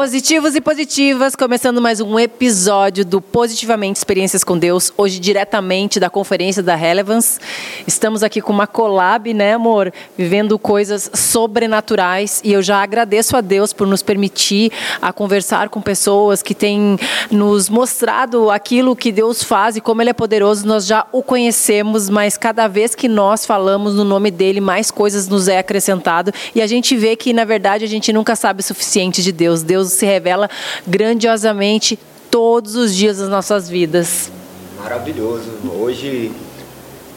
Positivos e positivas, começando mais um episódio do Positivamente Experiências com Deus, hoje diretamente da conferência da Relevance. Estamos aqui com uma collab, né, amor? Vivendo coisas sobrenaturais e eu já agradeço a Deus por nos permitir a conversar com pessoas que têm nos mostrado aquilo que Deus faz e como ele é poderoso. Nós já o conhecemos, mas cada vez que nós falamos no nome dele, mais coisas nos é acrescentado e a gente vê que na verdade a gente nunca sabe o suficiente de Deus. Deus Se revela grandiosamente todos os dias das nossas vidas. Maravilhoso. Hoje,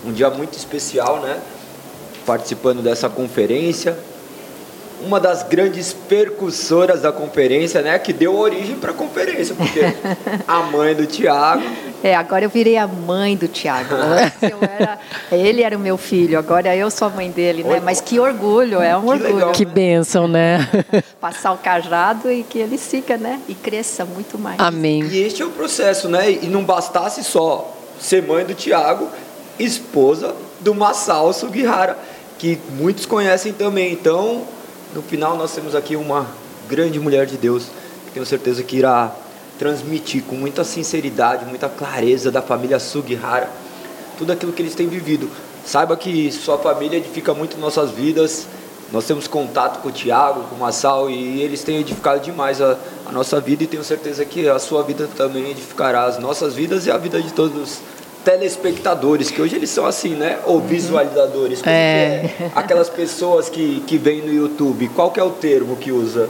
um dia muito especial, né? Participando dessa conferência. Uma das grandes percussoras da conferência, né? Que deu origem para a conferência, porque a mãe do Tiago é, agora eu virei a mãe do Tiago. Era, ele era o meu filho, agora eu sou a mãe dele, né? Mas que orgulho, é um que orgulho. Legal, que bênção, né? Passar o cajado e que ele siga, né? E cresça muito mais. Amém. E este é o processo, né? E não bastasse só ser mãe do Tiago, esposa do Masao Sugihara, que muitos conhecem também. Então, no final nós temos aqui uma grande mulher de Deus, que tenho certeza que irá transmitir com muita sinceridade, muita clareza da família Sugihara, tudo aquilo que eles têm vivido. Saiba que sua família edifica muito nossas vidas. Nós temos contato com o Tiago, com o Massal e eles têm edificado demais a, a, nossa vida e tenho certeza que a sua vida também edificará as nossas vidas e a vida de todos os telespectadores, que hoje eles são assim, né? Ou visualizadores. Como é. é. Aquelas pessoas que, que vêm no YouTube, qual que é o termo que usa?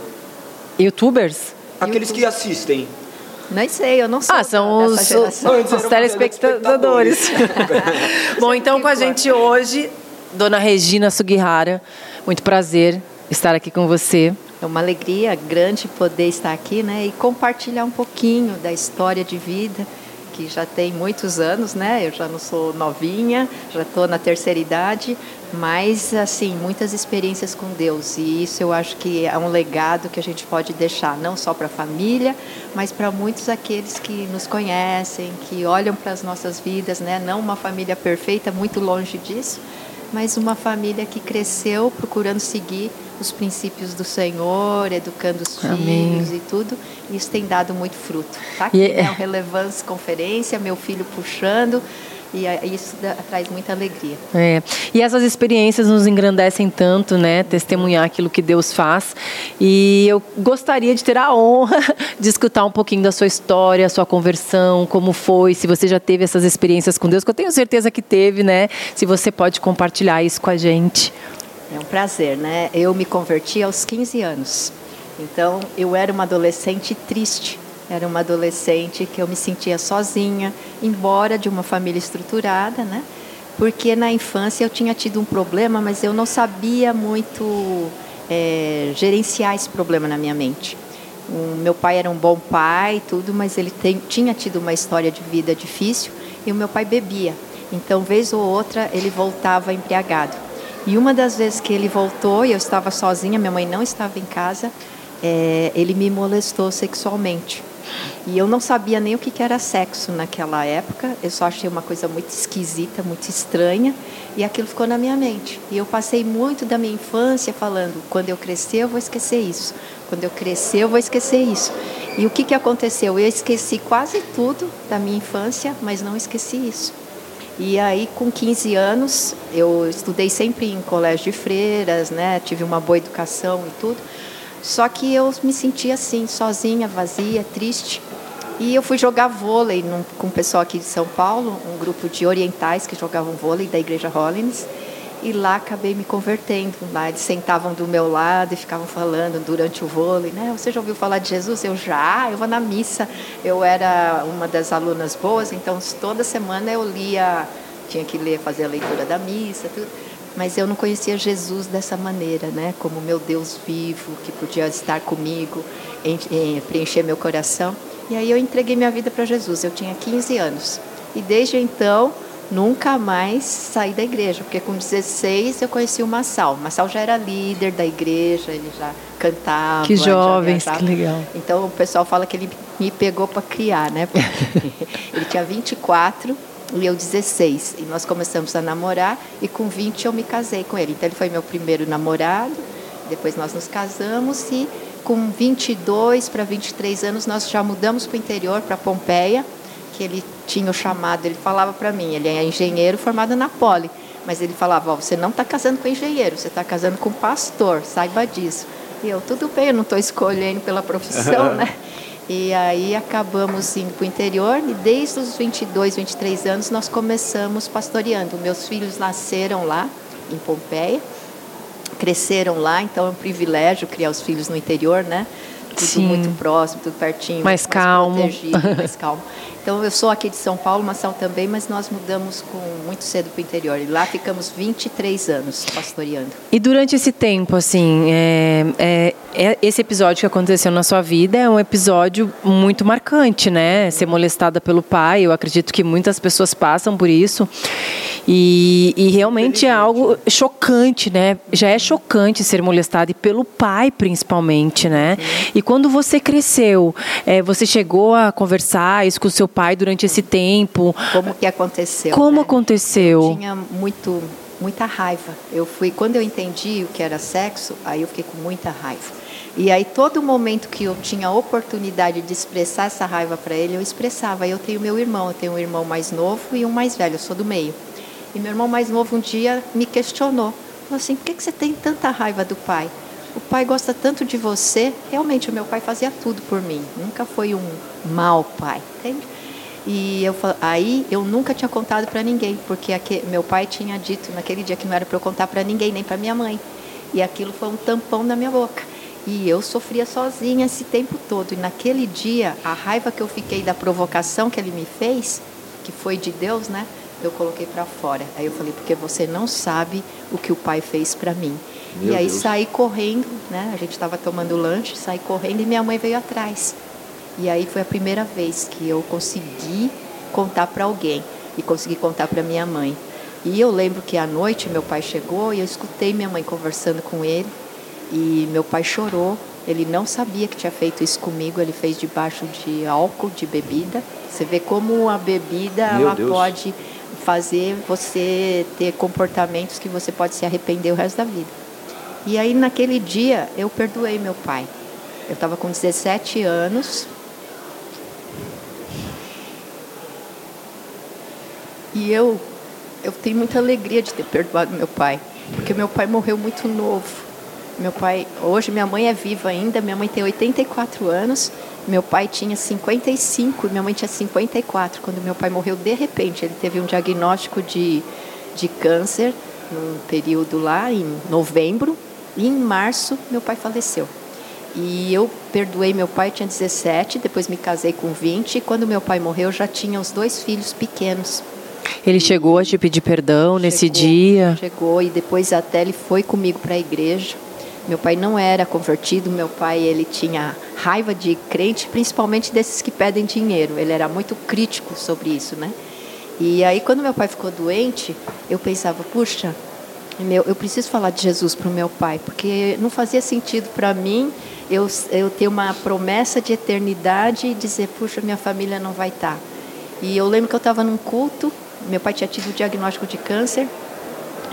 Youtubers? Aqueles YouTube. que assistem. Nem sei, eu não sei. Ah, são os, os telespectadores. Bom, então com a gente hoje, Dona Regina Sugihara. Muito prazer estar aqui com você. É uma alegria grande poder estar aqui né, e compartilhar um pouquinho da história de vida que já tem muitos anos, né? Eu já não sou novinha, já estou na terceira idade, mas assim muitas experiências com Deus e isso eu acho que é um legado que a gente pode deixar não só para a família, mas para muitos aqueles que nos conhecem, que olham para as nossas vidas, né? Não uma família perfeita, muito longe disso, mas uma família que cresceu procurando seguir os princípios do Senhor, educando os Amém. filhos e tudo. Isso tem dado muito fruto. Tá aqui, é... né? O Relevância Conferência, meu filho puxando e isso traz muita alegria. É. E essas experiências nos engrandecem tanto, né? Testemunhar aquilo que Deus faz. E eu gostaria de ter a honra de escutar um pouquinho da sua história, sua conversão, como foi, se você já teve essas experiências com Deus, que eu tenho certeza que teve, né? Se você pode compartilhar isso com a gente. É um prazer, né? Eu me converti aos 15 anos. Então, eu era uma adolescente triste era uma adolescente que eu me sentia sozinha, embora de uma família estruturada, né? Porque na infância eu tinha tido um problema, mas eu não sabia muito é, gerenciar esse problema na minha mente. O meu pai era um bom pai, tudo, mas ele tem, tinha tido uma história de vida difícil e o meu pai bebia. Então, vez ou outra, ele voltava embriagado. E uma das vezes que ele voltou e eu estava sozinha, minha mãe não estava em casa, é, ele me molestou sexualmente. E eu não sabia nem o que era sexo naquela época, eu só achei uma coisa muito esquisita, muito estranha, e aquilo ficou na minha mente. E eu passei muito da minha infância falando: quando eu crescer, eu vou esquecer isso, quando eu crescer, eu vou esquecer isso. E o que, que aconteceu? Eu esqueci quase tudo da minha infância, mas não esqueci isso. E aí, com 15 anos, eu estudei sempre em colégio de freiras, né? tive uma boa educação e tudo. Só que eu me sentia assim, sozinha, vazia, triste. E eu fui jogar vôlei num, com o pessoal aqui de São Paulo, um grupo de orientais que jogavam vôlei da Igreja Hollins. E lá acabei me convertendo. Lá eles sentavam do meu lado e ficavam falando durante o vôlei, né? Você já ouviu falar de Jesus? Eu já, eu vou na missa. Eu era uma das alunas boas, então toda semana eu lia, tinha que ler, fazer a leitura da missa, tudo mas eu não conhecia Jesus dessa maneira, né? Como meu Deus vivo, que podia estar comigo, em, em, preencher meu coração. E aí eu entreguei minha vida para Jesus. Eu tinha 15 anos. E desde então, nunca mais saí da igreja, porque com 16 eu conheci o Massal. O Massal já era líder da igreja, ele já cantava. Que jovens, que legal. Então o pessoal fala que ele me pegou para criar, né? ele tinha 24 e eu 16. E nós começamos a namorar e com 20 eu me casei com ele. Então ele foi meu primeiro namorado, depois nós nos casamos e com 22 para 23 anos, nós já mudamos para o interior, para Pompeia, que ele tinha o chamado, ele falava para mim, ele é engenheiro formado na Poli, mas ele falava, oh, você não está casando com engenheiro, você está casando com pastor, saiba disso. E eu, tudo bem, eu não estou escolhendo pela profissão, né? E aí acabamos indo para o interior e desde os 22, 23 anos nós começamos pastoreando. Meus filhos nasceram lá, em Pompeia, cresceram lá, então é um privilégio criar os filhos no interior, né? Tudo Sim. muito próximo, tudo pertinho. Mais, mais calmo. mais calmo. Então, eu sou aqui de São Paulo, Massal também, mas nós mudamos com muito cedo para o interior. E lá ficamos 23 anos pastoreando. E durante esse tempo, assim, é, é, é, esse episódio que aconteceu na sua vida é um episódio muito marcante, né? Ser molestada pelo pai. Eu acredito que muitas pessoas passam por isso. E, e realmente é algo chocante, né? Já é chocante ser molestada e pelo pai, principalmente, né? E quando você cresceu, é, você chegou a conversar isso com o seu pai durante esse tempo? Como que aconteceu? Como né? aconteceu? Eu tinha muito, muita raiva. Eu fui quando eu entendi o que era sexo, aí eu fiquei com muita raiva. E aí todo momento que eu tinha oportunidade de expressar essa raiva para ele, eu expressava. Eu tenho meu irmão, eu tenho um irmão mais novo e um mais velho, eu sou do meio. E meu irmão mais novo um dia me questionou. Falou assim, por que, que você tem tanta raiva do pai? O pai gosta tanto de você. Realmente, o meu pai fazia tudo por mim. Nunca foi um mau pai, entende? E eu aí eu nunca tinha contado para ninguém, porque aqui, meu pai tinha dito naquele dia que não era para eu contar para ninguém, nem para minha mãe. E aquilo foi um tampão na minha boca. E eu sofria sozinha esse tempo todo. E naquele dia, a raiva que eu fiquei da provocação que ele me fez, que foi de Deus, né? eu coloquei para fora. Aí eu falei, porque você não sabe o que o pai fez para mim. Meu e aí Deus. saí correndo, né? A gente estava tomando lanche, saí correndo e minha mãe veio atrás. E aí foi a primeira vez que eu consegui contar para alguém e consegui contar para minha mãe. E eu lembro que à noite meu pai chegou e eu escutei minha mãe conversando com ele e meu pai chorou. Ele não sabia que tinha feito isso comigo, ele fez debaixo de álcool, de bebida. Você vê como a bebida ela pode fazer você ter comportamentos que você pode se arrepender o resto da vida. E aí naquele dia eu perdoei meu pai. Eu estava com 17 anos. E eu eu tenho muita alegria de ter perdoado meu pai, porque meu pai morreu muito novo. Meu pai, hoje minha mãe é viva ainda, minha mãe tem 84 anos meu pai tinha 55 e minha mãe tinha 54. Quando meu pai morreu, de repente, ele teve um diagnóstico de, de câncer num período lá, em novembro, e em março, meu pai faleceu. E eu perdoei meu pai, tinha 17, depois me casei com 20, e quando meu pai morreu, já tinha os dois filhos pequenos. Ele chegou a te pedir perdão chegou, nesse dia? Chegou, e depois até ele foi comigo para a igreja. Meu pai não era convertido, meu pai ele tinha raiva de crente, principalmente desses que pedem dinheiro. Ele era muito crítico sobre isso, né? E aí quando meu pai ficou doente, eu pensava, puxa, meu, eu preciso falar de Jesus para o meu pai, porque não fazia sentido para mim eu, eu ter uma promessa de eternidade e dizer, puxa, minha família não vai estar. Tá. E eu lembro que eu estava num culto, meu pai tinha tido o diagnóstico de câncer,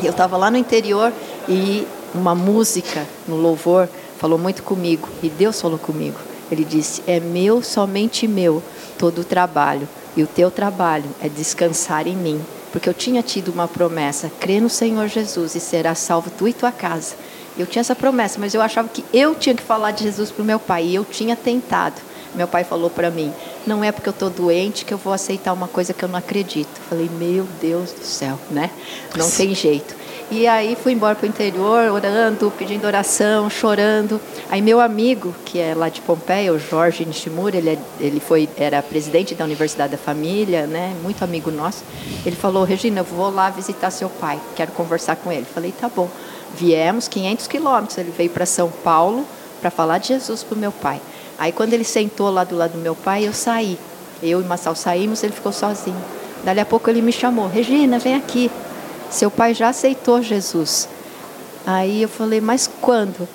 e eu estava lá no interior e uma música no louvor falou muito comigo e Deus falou comigo. Ele disse: É meu, somente meu, todo o trabalho. E o teu trabalho é descansar em mim. Porque eu tinha tido uma promessa: crê no Senhor Jesus e será salvo tu e tua casa. Eu tinha essa promessa, mas eu achava que eu tinha que falar de Jesus para o meu pai. E eu tinha tentado. Meu pai falou para mim: Não é porque eu estou doente que eu vou aceitar uma coisa que eu não acredito. falei: Meu Deus do céu, né? Não tem jeito. E aí fui embora para o interior, orando, pedindo oração, chorando. Aí meu amigo, que é lá de Pompeia, o Jorge Nishimura, ele, é, ele foi, era presidente da Universidade da Família, né, muito amigo nosso. Ele falou, Regina, eu vou lá visitar seu pai, quero conversar com ele. Falei, tá bom. Viemos 500 quilômetros, ele veio para São Paulo para falar de Jesus para o meu pai. Aí quando ele sentou lá do lado do meu pai, eu saí. Eu e Massal saímos, ele ficou sozinho. Dali a pouco ele me chamou, Regina, vem aqui. Seu pai já aceitou Jesus. Aí eu falei, mas quando?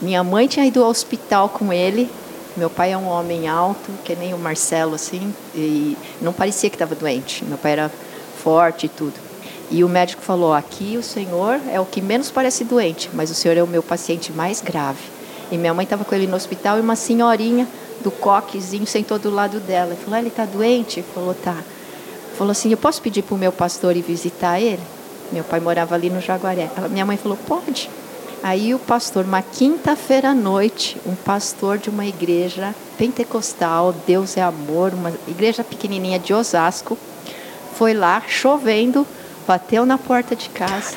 Minha mãe tinha ido ao hospital com ele. Meu pai é um homem alto, que nem o Marcelo, assim, e não parecia que estava doente. Meu pai era forte e tudo. E o médico falou: aqui o senhor é o que menos parece doente, mas o senhor é o meu paciente mais grave. E minha mãe estava com ele no hospital e uma senhorinha do coquezinho sentou do lado dela. Falou: ah, ele está doente? Falou: tá. Falou assim: eu posso pedir para o meu pastor ir visitar ele? Meu pai morava ali no Jaguaré. Minha mãe falou: pode. Aí o pastor, uma quinta-feira à noite, um pastor de uma igreja pentecostal, Deus é amor, uma igreja pequenininha de Osasco, foi lá chovendo, bateu na porta de casa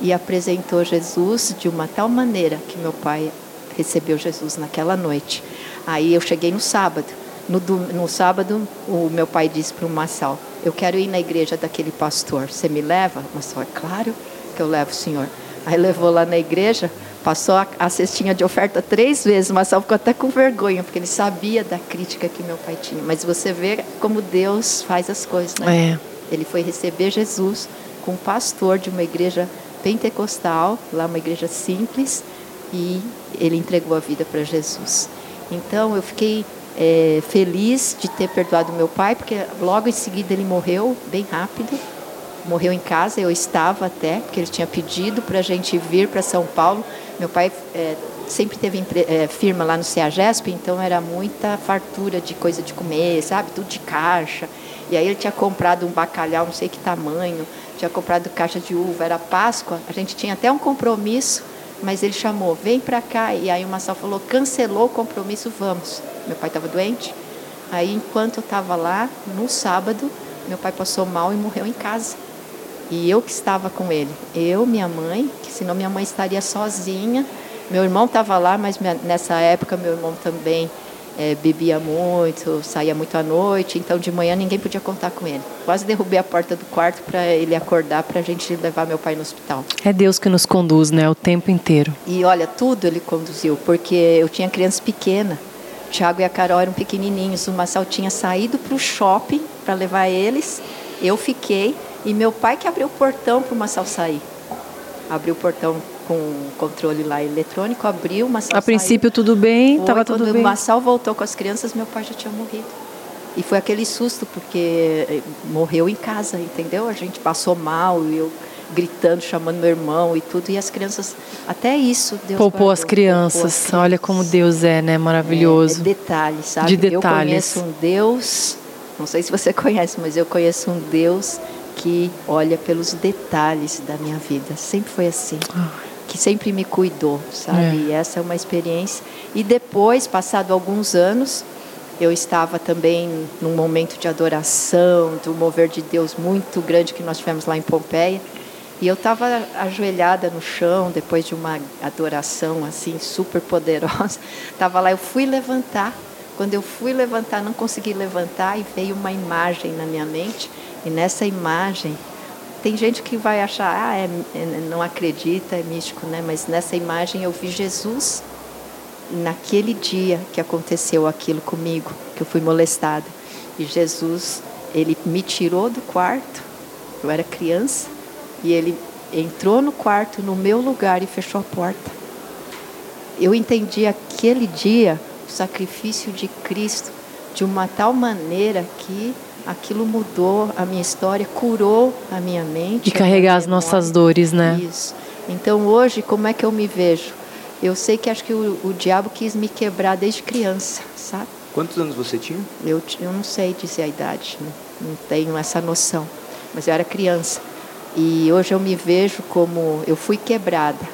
e apresentou Jesus de uma tal maneira que meu pai recebeu Jesus naquela noite. Aí eu cheguei no sábado. No, no sábado, o meu pai disse para o Massal: Eu quero ir na igreja daquele pastor. Você me leva? Massal, é claro que eu levo o senhor. Aí levou lá na igreja, passou a, a cestinha de oferta três vezes. O Marcelo ficou até com vergonha, porque ele sabia da crítica que meu pai tinha. Mas você vê como Deus faz as coisas, né? É. Ele foi receber Jesus com um pastor de uma igreja pentecostal, lá uma igreja simples, e ele entregou a vida para Jesus. Então eu fiquei é, feliz de ter perdoado meu pai, porque logo em seguida ele morreu, bem rápido morreu em casa, eu estava até, porque ele tinha pedido para a gente vir para São Paulo. Meu pai é, sempre teve é, firma lá no CEAGESP, então era muita fartura de coisa de comer, sabe? Tudo de caixa. E aí ele tinha comprado um bacalhau, não sei que tamanho, tinha comprado caixa de uva, era Páscoa, a gente tinha até um compromisso, mas ele chamou, vem para cá. E aí o Massal falou, cancelou o compromisso, vamos. Meu pai estava doente. Aí enquanto eu estava lá, no sábado, meu pai passou mal e morreu em casa. E eu que estava com ele. Eu, minha mãe, que senão minha mãe estaria sozinha. Meu irmão estava lá, mas minha, nessa época meu irmão também é, bebia muito, saía muito à noite, então de manhã ninguém podia contar com ele. Quase derrubei a porta do quarto para ele acordar para a gente levar meu pai no hospital. É Deus que nos conduz, né, o tempo inteiro. E olha, tudo ele conduziu, porque eu tinha criança pequena. O Tiago e a Carol eram pequenininhos. O Massal tinha saído para o shopping para levar eles. Eu fiquei e meu pai que abriu o portão para o Massal sair. Abriu o portão com o controle lá eletrônico, abriu, Massal A princípio tudo bem, estava tudo bem. O Massal voltou com as crianças, meu pai já tinha morrido. E foi aquele susto, porque eh, morreu em casa, entendeu? A gente passou mal eu gritando, chamando meu irmão e tudo, e as crianças, até isso Deus Poupou as crianças. Poupou as crianças. Olha como Deus é, né? Maravilhoso. É, é detalhes, sabe? De detalhes. Eu conheço um Deus, não sei se você conhece, mas eu conheço um Deus que olha pelos detalhes da minha vida. Sempre foi assim. Ah. Que sempre me cuidou, sabe? É. E essa é uma experiência. E depois, passado alguns anos, eu estava também num momento de adoração, do mover de Deus muito grande que nós tivemos lá em Pompeia. E eu estava ajoelhada no chão depois de uma adoração assim super poderosa. Estava lá, eu fui levantar. Quando eu fui levantar, não consegui levantar e veio uma imagem na minha mente e nessa imagem, tem gente que vai achar, ah, é, é, não acredita, é místico, né? Mas nessa imagem eu vi Jesus naquele dia que aconteceu aquilo comigo, que eu fui molestada. E Jesus, ele me tirou do quarto, eu era criança, e ele entrou no quarto no meu lugar e fechou a porta. Eu entendi aquele dia o sacrifício de Cristo de uma tal maneira que aquilo mudou a minha história, curou a minha mente. E carregar as nossas dores, né? Isso. Então hoje, como é que eu me vejo? Eu sei que acho que o, o diabo quis me quebrar desde criança, sabe? Quantos anos você tinha? Eu, eu não sei dizer a idade, né? não tenho essa noção. Mas eu era criança. E hoje eu me vejo como. Eu fui quebrada,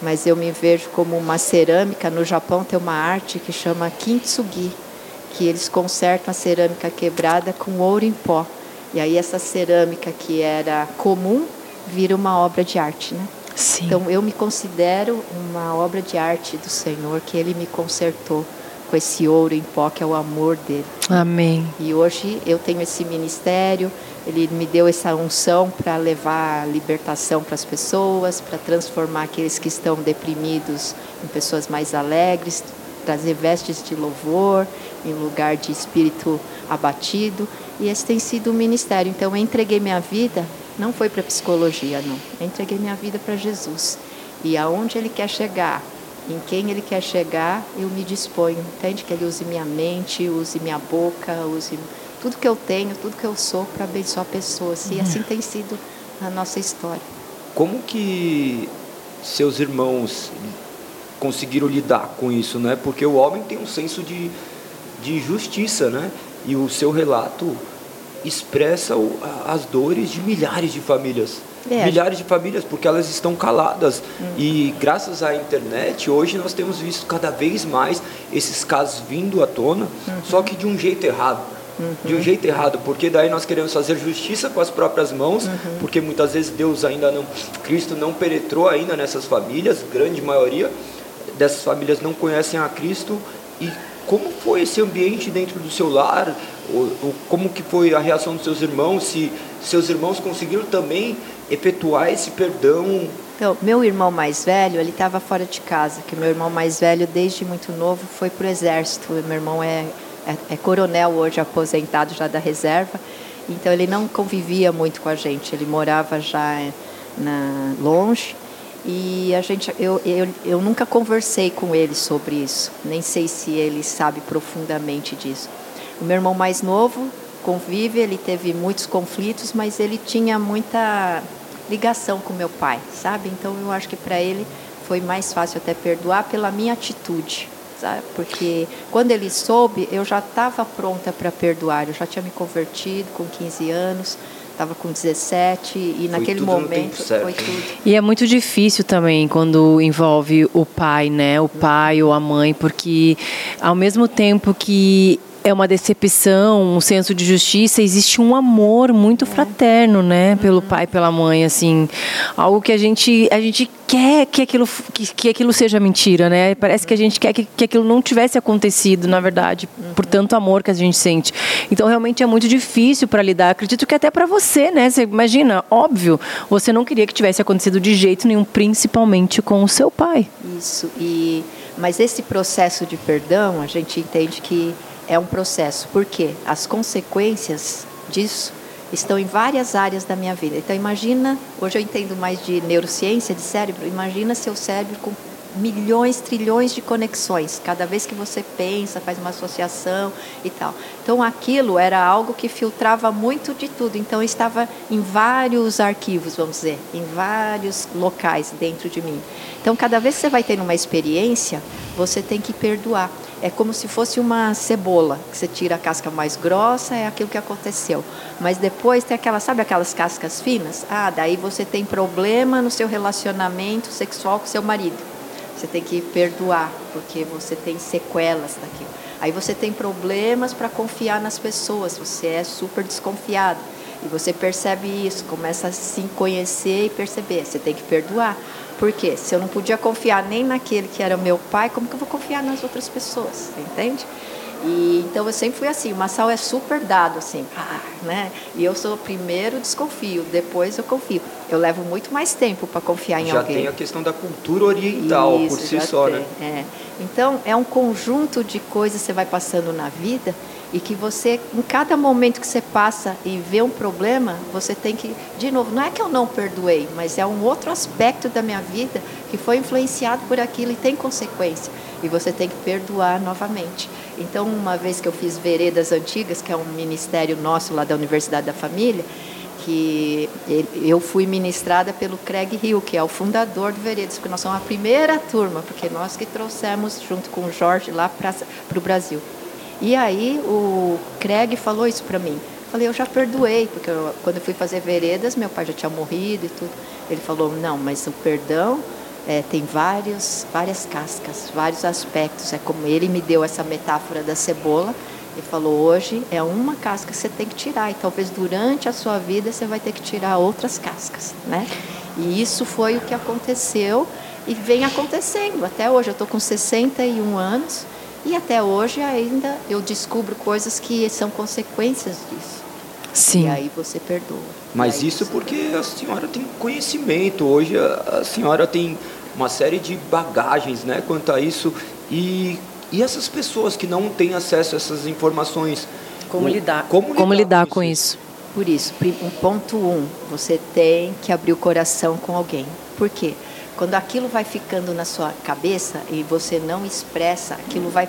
mas eu me vejo como uma cerâmica. No Japão tem uma arte que chama kintsugi, que eles consertam a cerâmica quebrada com ouro em pó. E aí essa cerâmica que era comum vira uma obra de arte, né? Sim. Então eu me considero uma obra de arte do Senhor que Ele me consertou com esse ouro em pó que é o amor dele. Amém. E hoje eu tenho esse ministério. Ele me deu essa unção para levar libertação para as pessoas, para transformar aqueles que estão deprimidos em pessoas mais alegres, trazer vestes de louvor em lugar de espírito abatido. E esse tem sido o ministério. Então, eu entreguei minha vida, não foi para psicologia, não. Eu entreguei minha vida para Jesus. E aonde Ele quer chegar, em quem Ele quer chegar, eu me disponho. Entende? Que Ele use minha mente, use minha boca, use tudo que eu tenho, tudo que eu sou para abençoar pessoas. E assim tem sido a nossa história. Como que seus irmãos conseguiram lidar com isso, né? Porque o homem tem um senso de, de justiça, né? E o seu relato expressa o, as dores de milhares de famílias. É. Milhares de famílias, porque elas estão caladas. Uhum. E graças à internet, hoje nós temos visto cada vez mais esses casos vindo à tona, uhum. só que de um jeito errado. Uhum. De um jeito errado, porque daí nós queremos fazer justiça com as próprias mãos, uhum. porque muitas vezes Deus ainda não, Cristo não penetrou ainda nessas famílias, grande maioria dessas famílias não conhecem a Cristo. E como foi esse ambiente dentro do seu lar? como que foi a reação dos seus irmãos? Se seus irmãos conseguiram também efetuar esse perdão? Então, meu irmão mais velho, ele estava fora de casa, que meu irmão mais velho, desde muito novo, foi para o exército. Meu irmão é, é, é coronel hoje, aposentado já da reserva, então ele não convivia muito com a gente, ele morava já na, longe e a gente, eu, eu, eu nunca conversei com ele sobre isso, nem sei se ele sabe profundamente disso. O meu irmão mais novo convive, ele teve muitos conflitos, mas ele tinha muita ligação com meu pai, sabe? Então eu acho que para ele foi mais fácil até perdoar pela minha atitude, sabe? Porque quando ele soube, eu já estava pronta para perdoar, eu já tinha me convertido com 15 anos estava com 17 e foi naquele momento foi tudo. E é muito difícil também quando envolve o pai, né? O pai ou a mãe, porque ao mesmo tempo que é uma decepção, um senso de justiça, existe um amor muito fraterno, né, pelo pai, pela mãe, assim, algo que a gente a gente quer que aquilo que, que aquilo seja mentira, né? Parece que a gente quer que, que aquilo não tivesse acontecido, na verdade, por tanto amor que a gente sente. Então, realmente é muito difícil para lidar. Acredito que até para você, né? Você imagina, óbvio, você não queria que tivesse acontecido de jeito nenhum, principalmente com o seu pai. Isso. E mas esse processo de perdão, a gente entende que é um processo, porque as consequências disso estão em várias áreas da minha vida. Então imagina, hoje eu entendo mais de neurociência de cérebro, imagina seu cérebro com milhões, trilhões de conexões. Cada vez que você pensa, faz uma associação e tal. Então aquilo era algo que filtrava muito de tudo. Então estava em vários arquivos, vamos dizer, em vários locais dentro de mim. Então cada vez que você vai tendo uma experiência, você tem que perdoar é como se fosse uma cebola, que você tira a casca mais grossa, é aquilo que aconteceu. Mas depois tem aquela, sabe aquelas cascas finas? Ah, daí você tem problema no seu relacionamento sexual com seu marido. Você tem que perdoar, porque você tem sequelas daquilo. Aí você tem problemas para confiar nas pessoas, você é super desconfiado. E você percebe isso, começa a se conhecer e perceber. Você tem que perdoar. Porque se eu não podia confiar nem naquele que era meu pai, como que eu vou confiar nas outras pessoas? Entende? E, então eu sempre fui assim, o Massal é super dado, assim, ah, né? E eu sou primeiro desconfio, depois eu confio. Eu levo muito mais tempo para confiar em já alguém. Já tem a questão da cultura oriental Isso, por si só, tem, né? É. Então é um conjunto de coisas que você vai passando na vida e que você, em cada momento que você passa e vê um problema, você tem que, de novo, não é que eu não perdoei, mas é um outro aspecto da minha vida que foi influenciado por aquilo e tem consequência. E você tem que perdoar novamente. Então, uma vez que eu fiz Veredas Antigas, que é um ministério nosso lá da Universidade da Família, que eu fui ministrada pelo Craig Hill, que é o fundador do Veredas, porque nós somos a primeira turma, porque nós que trouxemos junto com o Jorge lá para o Brasil. E aí o Craig falou isso para mim. Falei, eu já perdoei, porque eu, quando eu fui fazer veredas, meu pai já tinha morrido e tudo. Ele falou, não, mas o perdão é, tem vários, várias cascas, vários aspectos. É como ele me deu essa metáfora da cebola. Ele falou, hoje é uma casca que você tem que tirar, e talvez durante a sua vida você vai ter que tirar outras cascas, né? E isso foi o que aconteceu e vem acontecendo. Até hoje, eu estou com 61 anos, e até hoje ainda eu descubro coisas que são consequências disso. Sim. E aí você perdoa. Mas isso porque a senhora tem conhecimento. Hoje a, a, senhora tem uma série de bagagens né, quanto a isso. E, e essas pessoas que não têm acesso a essas informações. Como lidar? Como lidar, como lidar com, isso? isso? Por isso, um ponto um, você tem que abrir o coração com alguém. Por quê? Quando aquilo vai ficando na sua cabeça e você não expressa, aquilo vai.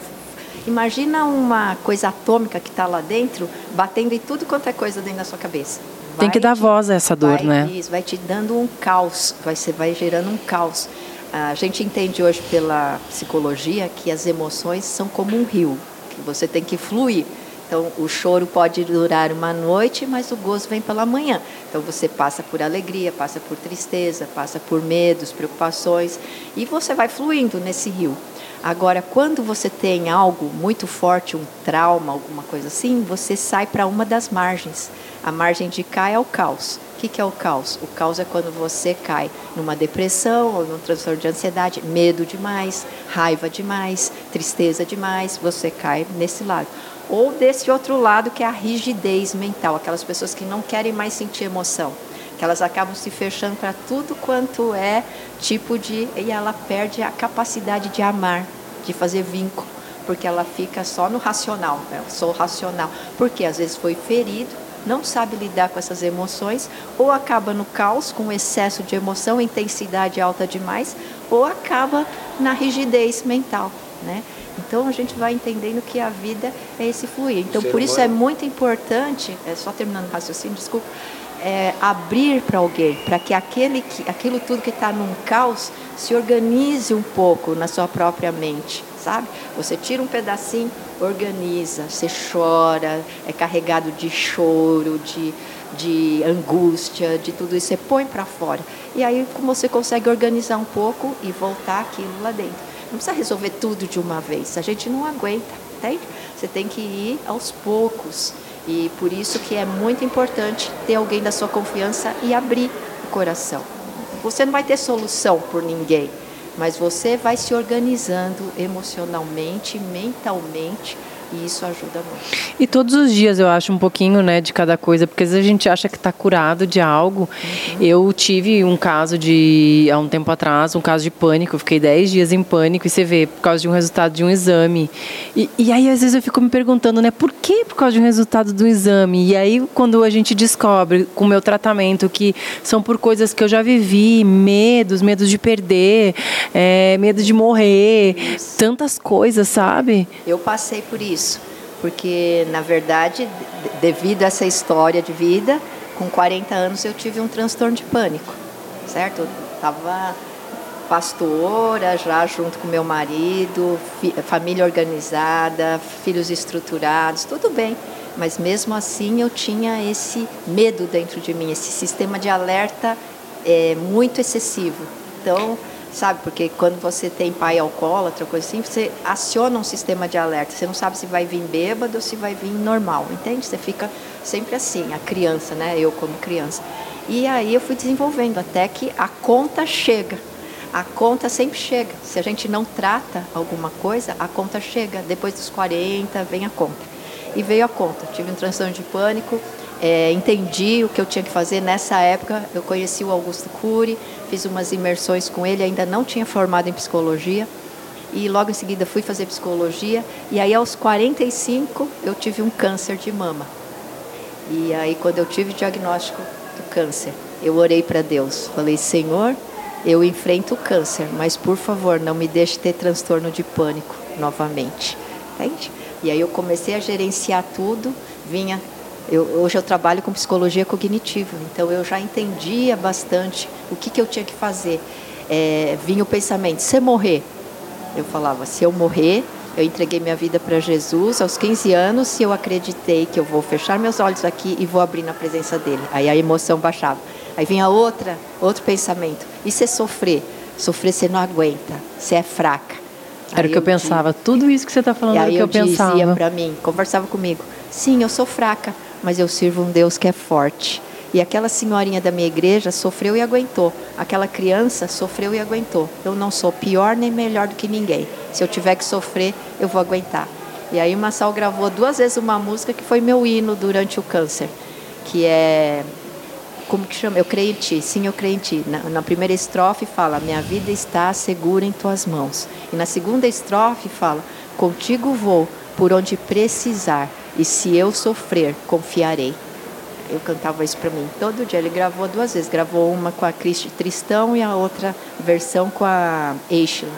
Imagina uma coisa atômica que está lá dentro, batendo em tudo quanto é coisa dentro da sua cabeça. Vai Tem que dar te, voz a essa dor, vai, né? Isso, vai te dando um caos, vai, você vai gerando um caos. A gente entende hoje pela psicologia que as emoções são como um rio, que você tem que fluir. Então, o choro pode durar uma noite, mas o gozo vem pela manhã. Então, você passa por alegria, passa por tristeza, passa por medos, preocupações, e você vai fluindo nesse rio. Agora, quando você tem algo muito forte, um trauma, alguma coisa assim, você sai para uma das margens. A margem de cá é o caos. O que, que é o caos? O caos é quando você cai numa depressão ou num transtorno de ansiedade, medo demais, raiva demais, tristeza demais, você cai nesse lado ou desse outro lado que é a rigidez mental, aquelas pessoas que não querem mais sentir emoção, que elas acabam se fechando para tudo quanto é tipo de e ela perde a capacidade de amar, de fazer vínculo, porque ela fica só no racional, né? eu sou racional, porque às vezes foi ferido, não sabe lidar com essas emoções, ou acaba no caos com excesso de emoção, intensidade alta demais, ou acaba na rigidez mental, né? Então a gente vai entendendo que a vida é esse fluir. Então por isso é muito importante, é só terminando o raciocínio, desculpa, é, abrir para alguém, para que, aquele que aquilo tudo que está num caos se organize um pouco na sua própria mente, sabe? Você tira um pedacinho, organiza, você chora, é carregado de choro, de, de angústia, de tudo isso, você põe para fora. E aí você consegue organizar um pouco e voltar aquilo lá dentro. Não precisa resolver tudo de uma vez. A gente não aguenta, entende? Você tem que ir aos poucos. E por isso que é muito importante ter alguém da sua confiança e abrir o coração. Você não vai ter solução por ninguém, mas você vai se organizando emocionalmente, mentalmente e isso ajuda muito. E todos os dias eu acho um pouquinho, né, de cada coisa, porque às vezes a gente acha que está curado de algo. Uhum. Eu tive um caso de, há um tempo atrás, um caso de pânico. Eu fiquei 10 dias em pânico e você vê, por causa de um resultado de um exame. E, e aí às vezes eu fico me perguntando, né, por que por causa de um resultado do exame? E aí quando a gente descobre com o meu tratamento que são por coisas que eu já vivi, medos, medos de perder, é, medo de morrer, isso. tantas coisas, sabe? Eu passei por isso isso, porque na verdade, devido a essa história de vida, com 40 anos eu tive um transtorno de pânico, certo? Eu tava pastora já junto com meu marido, família organizada, filhos estruturados, tudo bem. Mas mesmo assim eu tinha esse medo dentro de mim, esse sistema de alerta é, muito excessivo. Então sabe? Porque quando você tem pai alcoólatra, coisa assim, você aciona um sistema de alerta. Você não sabe se vai vir bêbado ou se vai vir normal, entende? Você fica sempre assim, a criança, né? Eu como criança. E aí eu fui desenvolvendo até que a conta chega. A conta sempre chega. Se a gente não trata alguma coisa, a conta chega. Depois dos 40 vem a conta. E veio a conta. Tive um transtorno de pânico, é, entendi o que eu tinha que fazer nessa época. Eu conheci o Augusto Cury, fiz umas imersões com ele, ainda não tinha formado em psicologia. E logo em seguida fui fazer psicologia. E aí, aos 45, eu tive um câncer de mama. E aí, quando eu tive o diagnóstico do câncer, eu orei para Deus. Falei, Senhor, eu enfrento o câncer, mas por favor, não me deixe ter transtorno de pânico novamente. Entende? E aí eu comecei a gerenciar tudo, vinha eu, hoje eu trabalho com psicologia cognitiva, então eu já entendia bastante o que, que eu tinha que fazer. É, vinha o pensamento: se morrer, eu falava, se eu morrer, eu entreguei minha vida para Jesus aos 15 anos e eu acreditei que eu vou fechar meus olhos aqui e vou abrir na presença dele. Aí a emoção baixava. Aí vinha outra, outro pensamento: e se sofrer? Sofrer você não aguenta, você é fraca. Era o que eu, eu pensava. Tudo isso que você está falando era o que eu, eu pensava. dizia para mim, conversava comigo. Sim, eu sou fraca, mas eu sirvo um Deus que é forte. E aquela senhorinha da minha igreja sofreu e aguentou. Aquela criança sofreu e aguentou. Eu não sou pior nem melhor do que ninguém. Se eu tiver que sofrer, eu vou aguentar. E aí o Massal gravou duas vezes uma música que foi meu hino durante o câncer, que é como que chama? Eu creio em ti. Sim, eu creio em ti. Na, na, primeira estrofe fala: Minha vida está segura em tuas mãos. E na segunda estrofe fala: Contigo vou por onde precisar e se eu sofrer, confiarei. Eu cantava isso para mim todo dia. Ele gravou duas vezes. Gravou uma com a Cristi Tristão e a outra versão com a Eichel.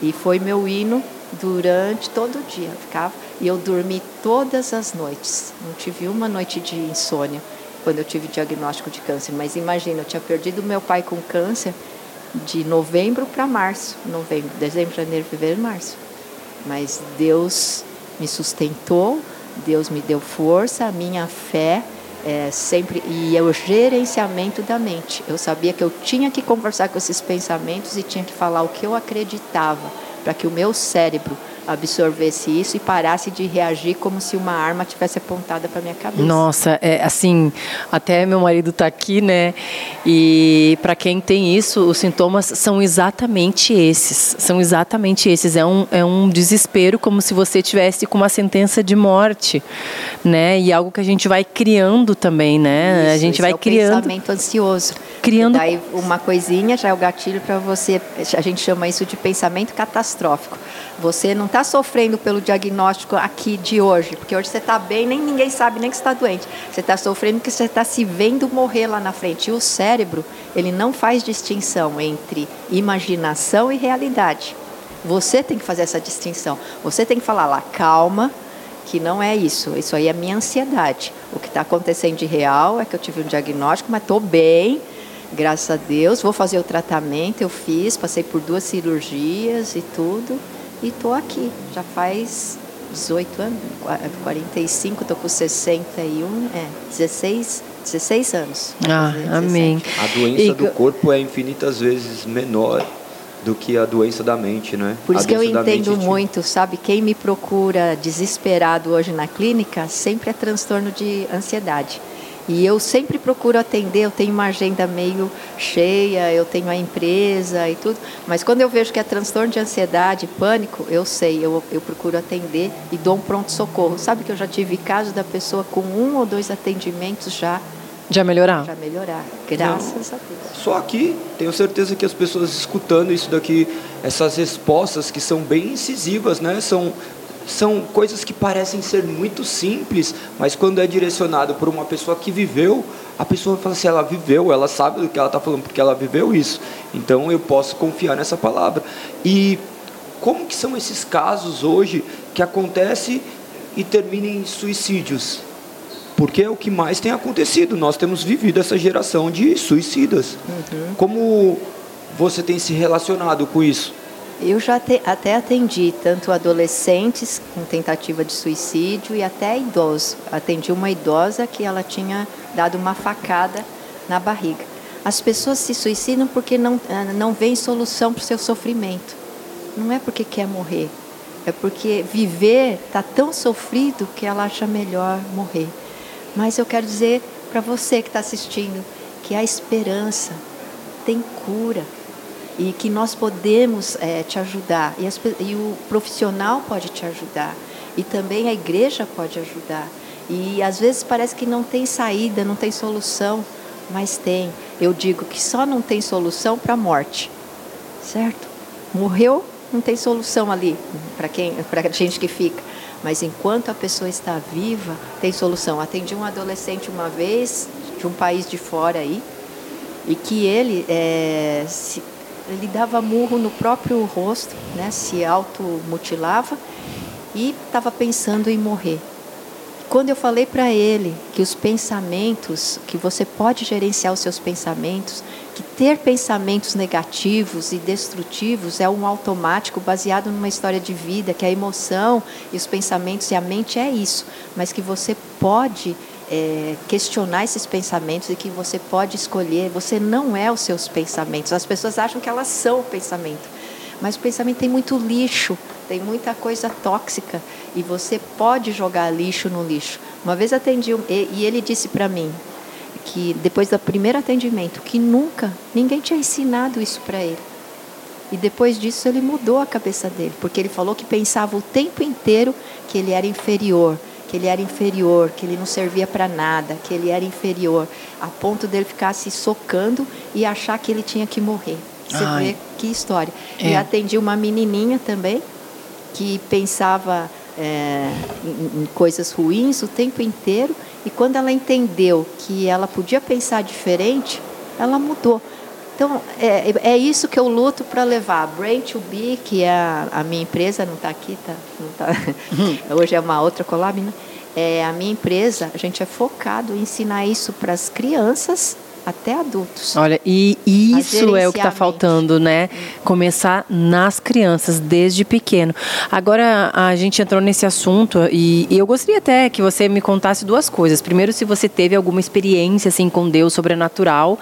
E foi meu hino durante todo o dia. Ficava e eu dormi todas as noites. Não tive uma noite de insônia quando eu tive diagnóstico de câncer. Mas imagina, eu tinha perdido meu pai com câncer de novembro para março, novembro, dezembro, janeiro, fevereiro, março. Mas Deus me sustentou, Deus me deu força, a minha fé é, sempre e é o gerenciamento da mente. Eu sabia que eu tinha que conversar com esses pensamentos e tinha que falar o que eu acreditava para que o meu cérebro absorvesse isso e parasse de reagir como se uma arma tivesse apontada para minha cabeça. Nossa, é assim, até meu marido está aqui, né? E para quem tem isso, os sintomas são exatamente esses. São exatamente esses. É um, é um desespero como se você tivesse com uma sentença de morte, né? E algo que a gente vai criando também, né? Isso, a gente vai é criando pensamento ansioso. criando E daí uma coisinha já é o gatilho para você. A gente chama isso de pensamento catastrófico. Você não está sofrendo pelo diagnóstico aqui de hoje, porque hoje você está bem, nem ninguém sabe nem que está doente. Você está sofrendo porque você está se vendo morrer lá na frente. E o cérebro, ele não faz distinção entre imaginação e realidade. Você tem que fazer essa distinção. Você tem que falar lá, calma, que não é isso. Isso aí é minha ansiedade. O que está acontecendo de real é que eu tive um diagnóstico, mas estou bem, graças a Deus. Vou fazer o tratamento, eu fiz, passei por duas cirurgias e tudo. E estou aqui, já faz 18 anos, 45, estou com 61, é, 16, 16 anos. Ah, fazer amém. 17. A doença E- do corpo é infinitas vezes menor do que a doença da mente, né? Por isso a que eu entendo mente te- muito, sabe? Quem me procura desesperado hoje na clínica sempre é transtorno de ansiedade. E eu sempre procuro atender, eu tenho uma agenda meio cheia, eu tenho a empresa e tudo, mas quando eu vejo que é transtorno de ansiedade, pânico, eu sei, eu, eu procuro atender e dou um pronto-socorro. Sabe que eu já tive casos da pessoa com um ou dois atendimentos já, já melhorar. já melhorar, graças a Deus. Só aqui, tenho certeza que as pessoas escutando isso daqui, essas respostas que são bem incisivas, né? São, são coisas que parecem ser muito simples, mas quando é direcionado por uma pessoa que viveu, a pessoa fala assim, ela viveu, ela sabe do que ela está falando, porque ela viveu isso. Então eu posso confiar nessa palavra. E como que são esses casos hoje que acontecem e terminam em suicídios? Porque é o que mais tem acontecido. Nós temos vivido essa geração de suicidas. Como você tem se relacionado com isso? Eu já te- até atendi tanto adolescentes com tentativa de suicídio e até idosos. Atendi uma idosa que ela tinha dado uma facada na barriga. As pessoas se suicidam porque não, ah, não veem solução para o seu sofrimento. Não é porque quer morrer, é porque viver está tão sofrido que ela acha melhor morrer. Mas eu quero dizer para você que está assistindo que a esperança tem cura e que nós podemos eh, te ajudar e, as e o profissional pode te ajudar e também a igreja pode ajudar e às vezes parece que não tem saída, não tem solução, mas tem. Eu digo que só não tem solução para a morte, certo? Morreu, não tem solução ali para quem, para a gente que fica. Mas enquanto a pessoa está viva, tem solução. Atendi um adolescente uma vez de um país de fora aí e que ele eh, se- ele dava murro no próprio rosto, né? Se automutilava e estava pensando em morrer. Quando eu falei para ele que os pensamentos, que você pode gerenciar os seus pensamentos, que ter pensamentos negativos e destrutivos é um automático baseado numa história de vida, que a emoção e os pensamentos e a mente é isso, mas que você pode é, questionar esses pensamentos e que você pode escolher. Você não é os seus pensamentos. As pessoas acham que elas são o pensamento. Mas o pensamento tem muito lixo, tem muita coisa tóxica e você pode jogar lixo no lixo. Uma vez atendi um, e, e ele disse para mim que depois do primeiro atendimento que nunca ninguém tinha ensinado isso para ele. E depois disso ele mudou a cabeça dele, porque ele falou que pensava o tempo inteiro que ele era inferior, que ele era inferior, que ele não servia para nada, que ele era inferior, a ponto dele ficar se socando e achar que ele tinha que morrer. Você Ai. vê que história. É. E atendi uma menininha também que pensava é, em, em coisas ruins o tempo inteiro e quando ela entendeu que ela podia pensar diferente, ela mudou. Então, é, é isso que eu luto para levar. Brain to Be, que é a, a minha empresa, não está aqui, tá, não tá, hoje é uma outra collab, né? É, a minha empresa, a gente é focado em ensinar isso para as crianças até adultos. Olha, e isso é o que está faltando, né? Começar nas crianças, desde pequeno. Agora, a gente entrou nesse assunto e, e, eu gostaria até que você me contasse duas coisas. Primeiro, se você teve alguma experiência assim com Deus sobrenatural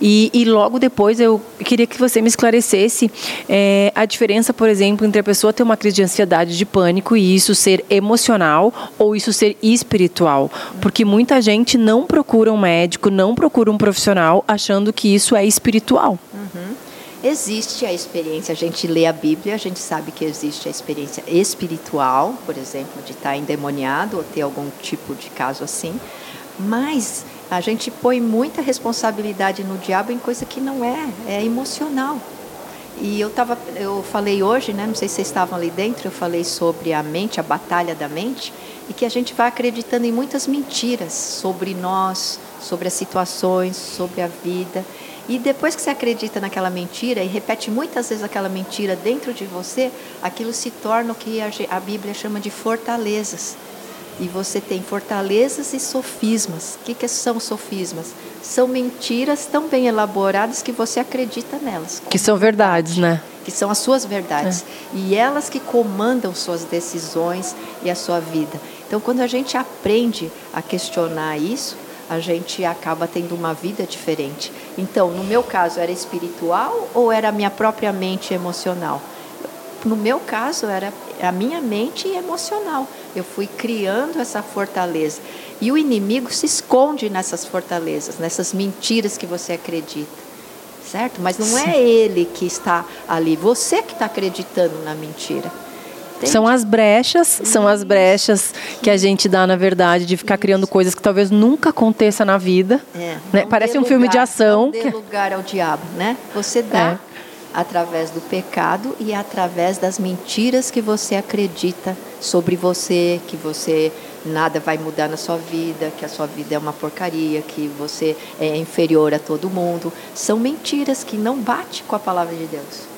e, e logo depois eu queria que você me esclarecesse é, a diferença, por exemplo, entre a pessoa ter uma crise de ansiedade, de pânico e isso ser emocional ou isso ser espiritual. Porque muita gente não procura um médico, não procura um profissional profissional achando que isso é espiritual. Uhum. Existe a experiência, a gente lê a Bíblia, a gente sabe que existe a experiência espiritual, por exemplo, de estar endemoniado ou ter algum tipo de caso assim, mas a gente põe muita responsabilidade no diabo em coisa que não é, é emocional. E eu tava, eu falei hoje, né, não sei se vocês estavam ali dentro, eu falei sobre a mente, a batalha da mente, e que a gente vai acreditando em muitas mentiras sobre nós, sobre as situações, sobre a vida. E depois que você acredita naquela mentira e repete muitas vezes aquela mentira dentro de você, aquilo se torna o que a Bíblia chama de fortalezas. E você tem fortalezas e sofismas. O que, que são sofismas? São mentiras tão bem elaboradas que você acredita nelas. Que são verdades, né? Que são as suas verdades. É. E elas que comandam suas decisões e a sua vida. Então, quando a gente aprende a questionar isso, a gente acaba tendo uma vida diferente. Então, no meu caso, era espiritual ou era a minha própria mente emocional? No meu caso, era a minha mente emocional. Eu fui criando essa fortaleza. E o inimigo se esconde nessas fortalezas, nessas mentiras que você acredita. Certo? Mas não é ele que está ali, você que está acreditando na mentira. Entende? São as brechas, são as brechas que a gente dá, na verdade, de ficar criando coisas que talvez nunca aconteça na vida. É, né? Parece um lugar, filme de ação. Não dê lugar ao diabo, né? Você dá é. através do pecado e através das mentiras que você acredita sobre você, que você nada vai mudar na sua vida, que a sua vida é uma porcaria, que você é inferior a todo mundo. São mentiras que não bate com a palavra de Deus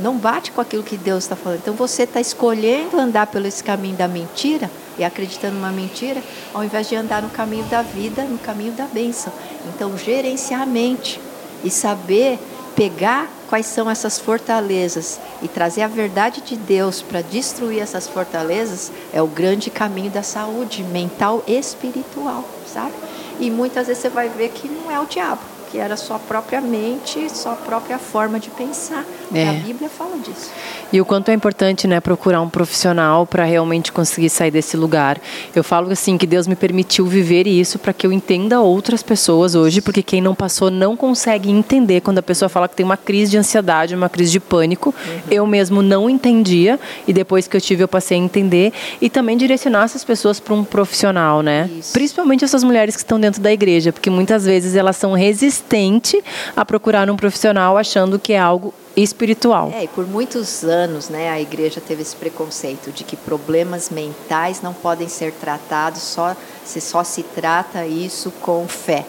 não bate com aquilo que Deus está falando. Então você está escolhendo andar pelo esse caminho da mentira e acreditando numa mentira, ao invés de andar no caminho da vida, no caminho da bênção. Então gerenciar a mente e saber pegar quais são essas fortalezas e trazer a verdade de Deus para destruir essas fortalezas é o grande caminho da saúde mental e espiritual, sabe? E muitas vezes você vai ver que não é o diabo que era sua própria mente, sua própria forma de pensar. É. A Bíblia fala disso. E o quanto é importante, né, procurar um profissional para realmente conseguir sair desse lugar. Eu falo assim que Deus me permitiu viver isso para que eu entenda outras pessoas hoje, porque quem não passou não consegue entender quando a pessoa fala que tem uma crise de ansiedade, uma crise de pânico. Uhum. Eu mesmo não entendia e depois que eu tive eu passei a entender e também direcionar essas pessoas para um profissional, né? Isso. Principalmente essas mulheres que estão dentro da igreja, porque muitas vezes elas são resistentes resistente a procurar um profissional achando que é algo espiritual. É, e por muitos anos, né, a igreja teve esse preconceito de que problemas mentais não podem ser tratados só se só se trata isso com fé.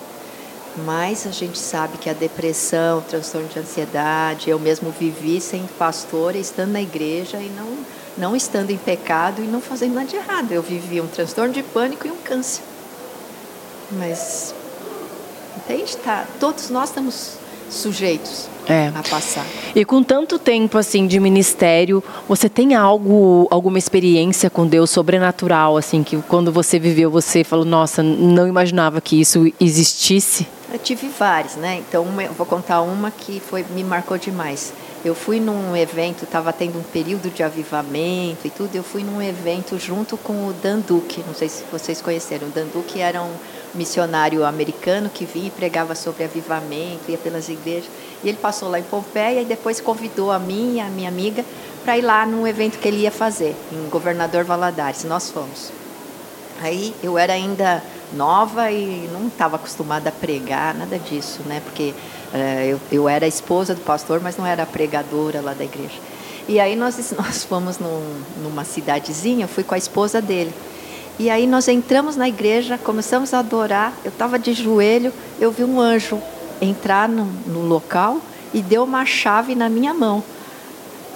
Mas a gente sabe que a depressão, o transtorno de ansiedade, eu mesmo vivi sem pastor, estando na igreja e não não estando em pecado e não fazendo nada de errado. Eu vivi um transtorno de pânico e um câncer. Mas Entende? Tá, todos nós estamos sujeitos é. a passar. E com tanto tempo assim de ministério, você tem algo, alguma experiência com Deus sobrenatural assim que quando você viveu você falou, nossa, não imaginava que isso existisse? Eu tive várias, né? Então eu vou contar uma que foi me marcou demais. Eu fui num evento, estava tendo um período de avivamento e tudo. Eu fui num evento junto com o Dan Duque. Não sei se vocês conheceram. O Dan Duque era um missionário americano que vinha e pregava sobre avivamento, ia pelas igrejas. E ele passou lá em Pompeia e depois convidou a mim e a minha amiga para ir lá num evento que ele ia fazer, em Governador Valadares. Nós fomos. Aí eu era ainda nova e não estava acostumada a pregar, nada disso, né? Porque uh, eu, eu era esposa do pastor, mas não era pregadora lá da igreja. E aí nós, nós fomos num, numa cidadezinha, fui com a esposa dele. E aí nós entramos na igreja, começamos a adorar. Eu estava de joelho, eu vi um anjo entrar no, no local e deu uma chave na minha mão.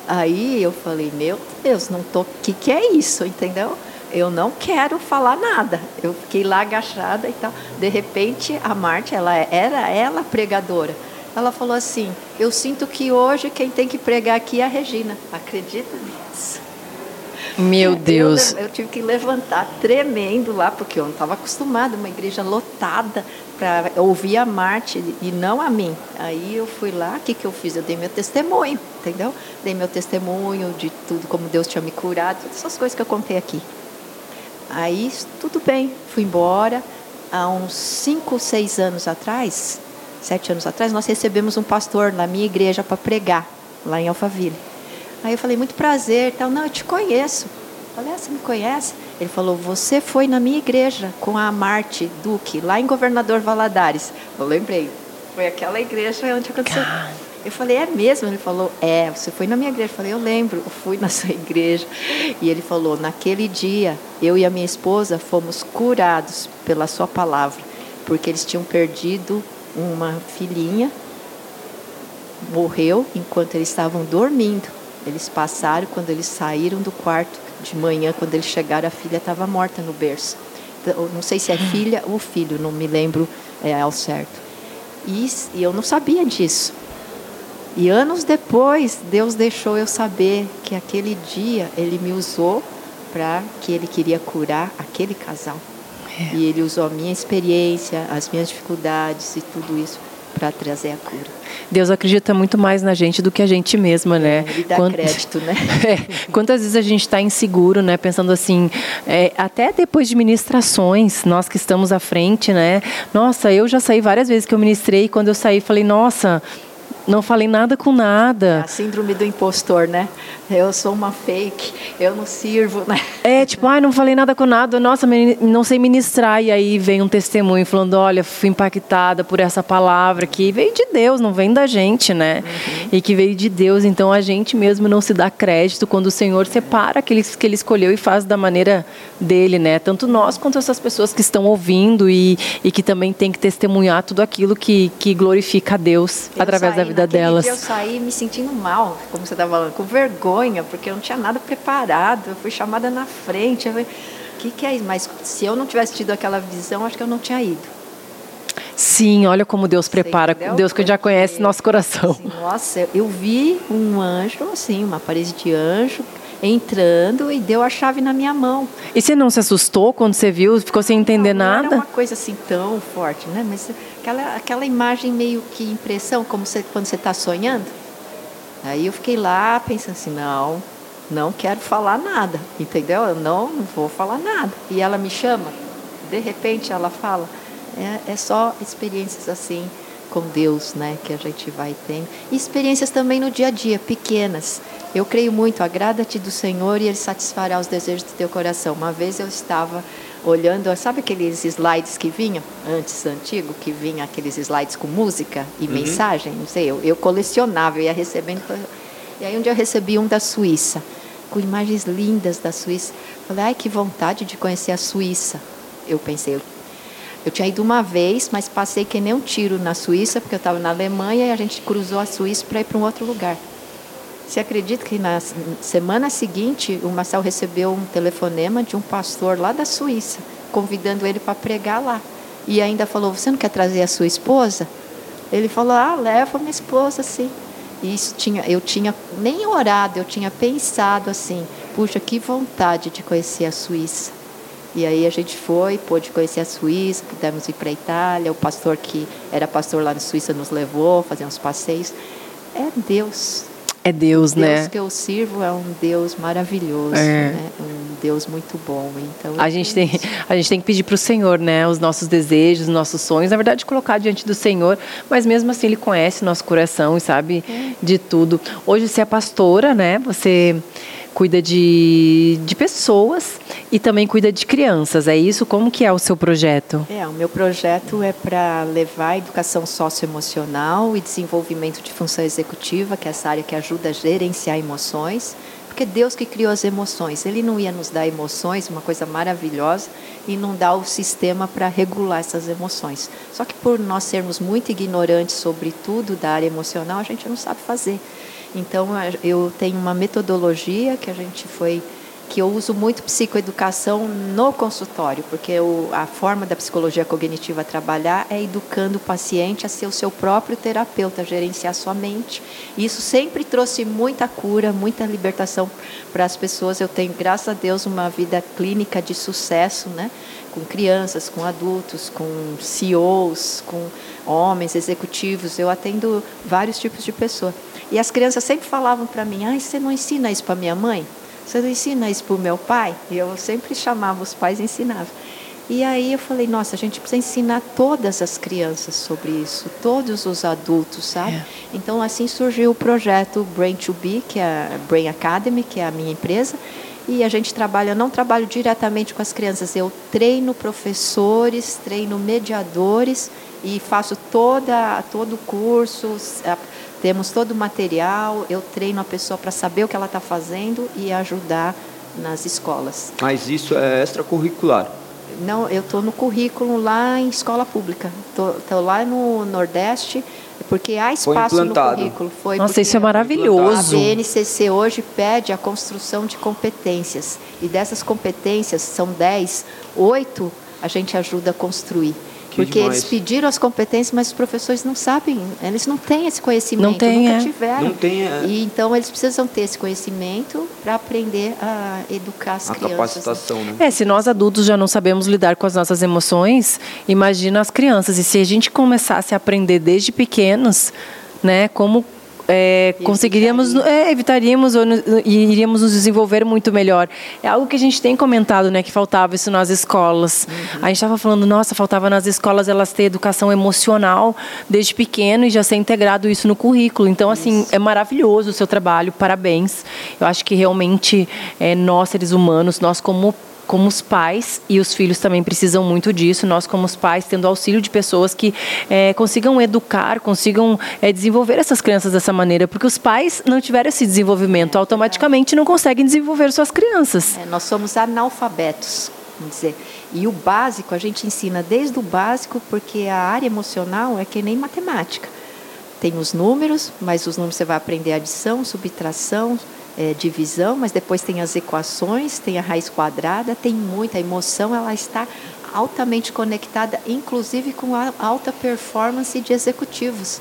Aí eu falei, meu Deus, não tô, que que é isso, entendeu? eu não quero falar nada. Eu fiquei lá agachada e tal. De repente, a Marte, ela era ela pregadora. Ela falou assim: Eu sinto que hoje quem tem que pregar aqui é a Regina. Acredita nisso? Meu Deus. Eu, eu, tive que levantar tremendo lá, porque eu não estava acostumada, uma igreja lotada, para ouvir a Marte e não a mim. Aí eu fui lá, o que, que eu fiz? Eu dei meu testemunho, entendeu? Dei meu testemunho de tudo, como Deus tinha me curado, todas essas coisas que eu contei aqui. Aí, tudo bem, fui embora. Há uns cinco, seis anos atrás, sete anos atrás, nós recebemos um pastor na minha igreja para pregar, lá em Alphaville. Aí eu falei, muito prazer, tal. Não, eu te conheço. Eu falei, ah, você me conhece? Ele falou, você foi na minha igreja com a Marte Duque, lá em Governador Valadares. Eu lembrei, foi aquela igreja onde aconteceu. Eu falei, é mesmo? Ele falou, é, você foi na minha igreja. Eu falei, eu lembro, eu fui na sua igreja. E ele falou, naquele dia, eu e a minha esposa fomos curados pela sua palavra, porque eles tinham perdido uma filhinha, morreu enquanto eles estavam dormindo. Eles passaram, quando eles saíram do quarto de manhã, quando eles chegaram, a filha estava morta no berço. Então, não sei se é hum. filha ou filho, não me lembro é, ao certo. E, e eu não sabia disso. E anos depois, Deus deixou eu saber que aquele dia Ele me usou para que Ele queria curar aquele casal. É. E Ele usou a minha experiência, as minhas dificuldades e tudo isso para trazer a cura. Deus acredita muito mais na gente do que a gente mesma, né? Ele dá Quant... crédito, né? É. Quantas vezes a gente está inseguro, né? Pensando assim, é, até depois de ministrações, nós que estamos à frente, né? Nossa, eu já saí várias vezes que eu ministrei, e quando eu saí, falei, nossa, não falei nada com nada. A síndrome do impostor, né? Eu sou uma fake, eu não sirvo, né? É, tipo, ai, não falei nada com nada, nossa, não sei ministrar. E aí vem um testemunho falando: olha, fui impactada por essa palavra que veio de Deus, não vem da gente, né? Uhum. E que veio de Deus. Então a gente mesmo não se dá crédito quando o Senhor separa aqueles que ele escolheu e faz da maneira dele, né? Tanto nós quanto essas pessoas que estão ouvindo e, e que também tem que testemunhar tudo aquilo que, que glorifica a Deus eu através da vida delas. eu saí me sentindo mal, como você estava falando, com vergonha, porque eu não tinha nada preparado. Eu fui chamada na frente. Eu falei, o que, que é isso? Mas se eu não tivesse tido aquela visão, acho que eu não tinha ido. Sim, olha como Deus prepara. Deus que já conhece nosso coração. Assim, nossa, eu vi um anjo, assim, uma parede de anjo entrando e deu a chave na minha mão. E você não se assustou quando você viu? Ficou sem entender não, não nada? Não era uma coisa assim tão forte, né? Mas aquela, aquela imagem meio que impressão, como você, quando você está sonhando. Aí eu fiquei lá pensando assim, não, não quero falar nada, entendeu? Eu não, não vou falar nada. E ela me chama, de repente ela fala, é, é só experiências assim com Deus, né, que a gente vai tendo. E experiências também no dia a dia, pequenas. Eu creio muito, agrada-te do Senhor e Ele satisfará os desejos do teu coração. Uma vez eu estava olhando, sabe aqueles slides que vinham antes, antigo, que vinha aqueles slides com música e uhum. mensagem? Não sei, eu, eu colecionava, eu ia recebendo. E aí um dia eu recebi um da Suíça, com imagens lindas da Suíça. Falei, ai, que vontade de conhecer a Suíça. Eu pensei, eu, eu tinha ido uma vez, mas passei que nem um tiro na Suíça, porque eu estava na Alemanha e a gente cruzou a Suíça para ir para um outro lugar. Você acredita que na semana seguinte o Marcel recebeu um telefonema de um pastor lá da Suíça, convidando ele para pregar lá. E ainda falou: Você não quer trazer a sua esposa? Ele falou: Ah, leva minha esposa, sim. E isso tinha, eu tinha nem orado, eu tinha pensado assim: Puxa, que vontade de conhecer a Suíça. E aí a gente foi, pôde conhecer a Suíça, pudemos ir para a Itália. O pastor que era pastor lá na Suíça nos levou, fazer uns passeios. É Deus, é Deus, o né? Deus que eu sirvo é um Deus maravilhoso, é. né? Um Deus muito bom. Então a gente tem a gente tem que pedir para o Senhor, né? Os nossos desejos, os nossos sonhos, na verdade colocar diante do Senhor. Mas mesmo assim Ele conhece nosso coração e sabe é. de tudo. Hoje você é pastora, né? Você cuida de, de pessoas e também cuida de crianças. É isso? Como que é o seu projeto? É, o meu projeto é para levar educação socioemocional e desenvolvimento de função executiva, que é essa área que ajuda a gerenciar emoções, porque Deus que criou as emoções, Ele não ia nos dar emoções, uma coisa maravilhosa, e não dar o sistema para regular essas emoções. Só que por nós sermos muito ignorantes sobre tudo da área emocional, a gente não sabe fazer. Então, eu tenho uma metodologia que a gente foi que eu uso muito psicoeducação no consultório, porque a forma da psicologia cognitiva trabalhar é educando o paciente a ser o seu próprio terapeuta, gerenciar sua mente. Isso sempre trouxe muita cura, muita libertação para as pessoas. Eu tenho, graças a Deus, uma vida clínica de sucesso, né? com crianças, com adultos, com CEOs, com homens, executivos. Eu atendo vários tipos de pessoas. E as crianças sempre falavam para mim: ah, você não ensina isso para minha mãe? Você não ensina isso para o meu pai? E eu sempre chamava os pais e ensinava. E aí eu falei, nossa, a gente precisa ensinar todas as crianças sobre isso, todos os adultos, sabe? É. Então assim surgiu o projeto Brain to Be, que é a Brain Academy, que é a minha empresa, e a gente trabalha, eu não trabalho diretamente com as crianças, eu treino professores, treino mediadores e faço toda todo o curso, temos todo o material, eu treino a pessoa para saber o que ela está fazendo e ajudar nas escolas. Mas isso é extracurricular? Não, eu estou no currículo lá em escola pública. Estou lá no Nordeste, porque há espaço no currículo. Foi Nossa, isso é maravilhoso. A BNCC hoje pede a construção de competências. E dessas competências, são 10, 8 a gente ajuda a construir. Porque demais. eles pediram as competências, mas os professores não sabem, eles não têm esse conhecimento, não tem, nunca é. tiveram. Não tem, é. E então eles precisam ter esse conhecimento para aprender a educar as a crianças. capacitação, né? É, se nós adultos já não sabemos lidar com as nossas emoções, imagina as crianças. E se a gente começasse a aprender desde pequenos, né, como é, conseguiríamos, é, evitaríamos ou, e iríamos nos desenvolver muito melhor. É algo que a gente tem comentado, né, que faltava isso nas escolas. Uhum. A gente estava falando, nossa, faltava nas escolas elas ter educação emocional desde pequeno e já ser integrado isso no currículo. Então, assim, isso. é maravilhoso o seu trabalho, parabéns. Eu acho que realmente é, nós, seres humanos, nós como como os pais, e os filhos também precisam muito disso, nós como os pais, tendo auxílio de pessoas que é, consigam educar, consigam é, desenvolver essas crianças dessa maneira, porque os pais não tiveram esse desenvolvimento, automaticamente não conseguem desenvolver suas crianças. É, nós somos analfabetos, vamos dizer. E o básico, a gente ensina desde o básico, porque a área emocional é que nem matemática. Tem os números, mas os números você vai aprender adição, subtração, é, divisão, mas depois tem as equações, tem a raiz quadrada, tem muita emoção, ela está altamente conectada, inclusive com a alta performance de executivos.